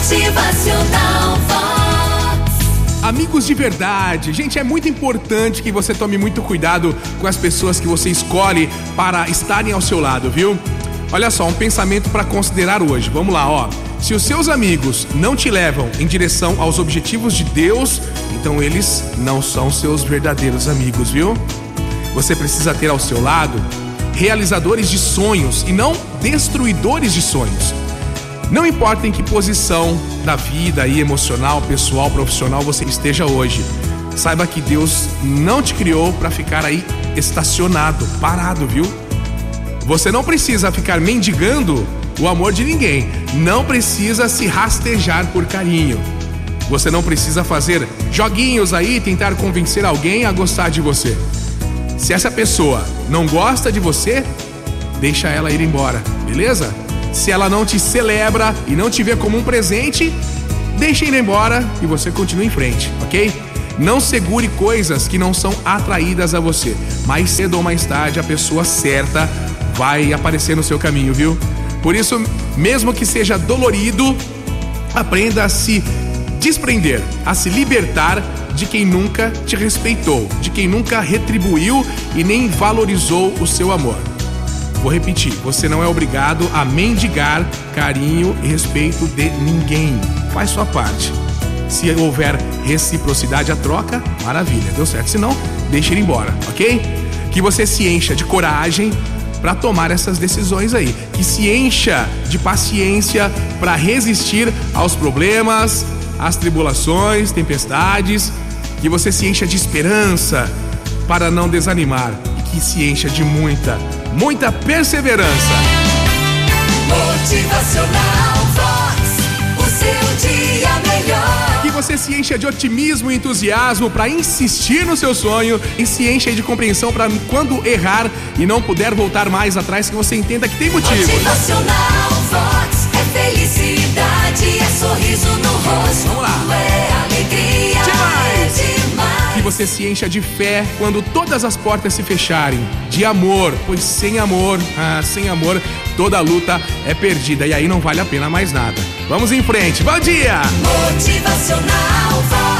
Motivacional Vox. Amigos de verdade, gente, é muito importante que você tome muito cuidado com as pessoas que você escolhe para estarem ao seu lado, viu? Olha só, um pensamento para considerar hoje. Vamos lá, ó. Se os seus amigos não te levam em direção aos objetivos de Deus, então eles não são seus verdadeiros amigos, viu? Você precisa ter ao seu lado realizadores de sonhos e não destruidores de sonhos. Não importa em que posição da vida aí, emocional, pessoal, profissional você esteja hoje, saiba que Deus não te criou para ficar aí estacionado, parado, viu? Você não precisa ficar mendigando o amor de ninguém, não precisa se rastejar por carinho. Você não precisa fazer joguinhos aí, tentar convencer alguém a gostar de você. Se essa pessoa não gosta de você, deixa ela ir embora, beleza? Se ela não te celebra e não te vê como um presente, deixa ir embora e você continua em frente, ok? Não segure coisas que não são atraídas a você. Mais cedo ou mais tarde, a pessoa certa vai aparecer no seu caminho, viu? Por isso, mesmo que seja dolorido, aprenda a se desprender, a se libertar de quem nunca te respeitou, de quem nunca retribuiu e nem valorizou o seu amor. Vou repetir: você não é obrigado a mendigar carinho e respeito de ninguém. Faz sua parte. Se houver reciprocidade a troca, maravilha, deu certo. Se não, deixa ele embora, ok? Que você se encha de coragem para tomar essas decisões aí. Que se encha de paciência para resistir aos problemas, às tribulações, tempestades que você se encha de esperança para não desanimar e que se encha de muita, muita perseverança. Motivacional Vox. O seu dia melhor. Que você se encha de otimismo e entusiasmo para insistir no seu sonho e se encha de compreensão para quando errar e não puder voltar mais atrás, que você entenda que tem motivo. Motivacional Vox. É felicidade, é sorriso no rosto. Você se encha de fé quando todas as portas se fecharem. De amor, pois sem amor, ah, sem amor, toda luta é perdida e aí não vale a pena mais nada. Vamos em frente. Bom dia! Motivacional.